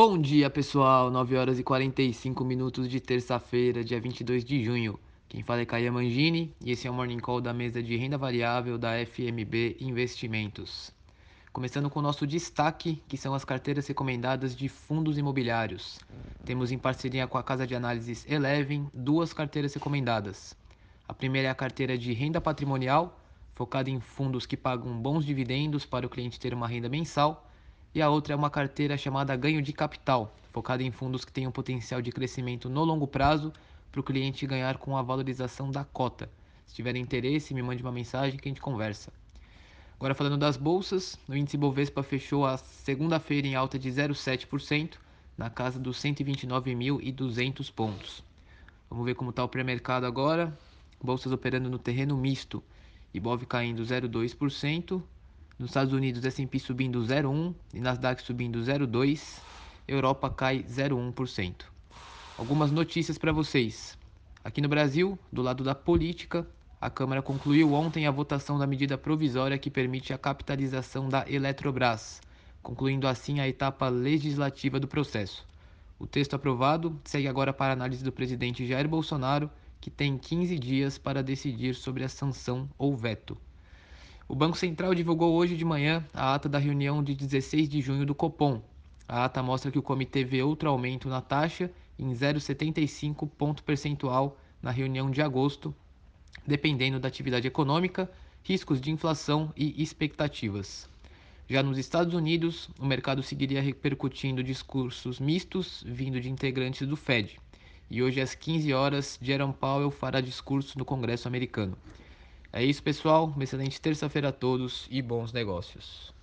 Bom dia, pessoal. 9 horas e 45 minutos de terça-feira, dia 22 de junho. Quem fala é Caia Mangini e esse é o Morning Call da mesa de renda variável da FMB Investimentos. Começando com o nosso destaque, que são as carteiras recomendadas de fundos imobiliários. Temos em parceria com a casa de análises Eleven duas carteiras recomendadas. A primeira é a carteira de renda patrimonial, focada em fundos que pagam bons dividendos para o cliente ter uma renda mensal e a outra é uma carteira chamada ganho de capital, focada em fundos que têm um potencial de crescimento no longo prazo para o cliente ganhar com a valorização da cota. Se tiver interesse, me mande uma mensagem que a gente conversa. Agora falando das bolsas, o índice Bovespa fechou a segunda-feira em alta de 0,7%, na casa dos 129.200 pontos. Vamos ver como está o pré-mercado agora. Bolsas operando no terreno misto. Ibov caindo 0,2%, nos Estados Unidos, S&P subindo 0,1% e Nasdaq subindo 0,2%. Europa cai 0,1%. Algumas notícias para vocês. Aqui no Brasil, do lado da política, a Câmara concluiu ontem a votação da medida provisória que permite a capitalização da Eletrobras, concluindo assim a etapa legislativa do processo. O texto aprovado segue agora para análise do presidente Jair Bolsonaro, que tem 15 dias para decidir sobre a sanção ou veto. O Banco Central divulgou hoje de manhã a ata da reunião de 16 de junho do Copom. A ata mostra que o comitê vê outro aumento na taxa em 0,75 ponto percentual na reunião de agosto, dependendo da atividade econômica, riscos de inflação e expectativas. Já nos Estados Unidos, o mercado seguiria repercutindo discursos mistos vindo de integrantes do Fed. E hoje às 15 horas, Jerome Powell fará discurso no Congresso americano. É isso, pessoal. Uma excelente terça-feira a todos e bons negócios.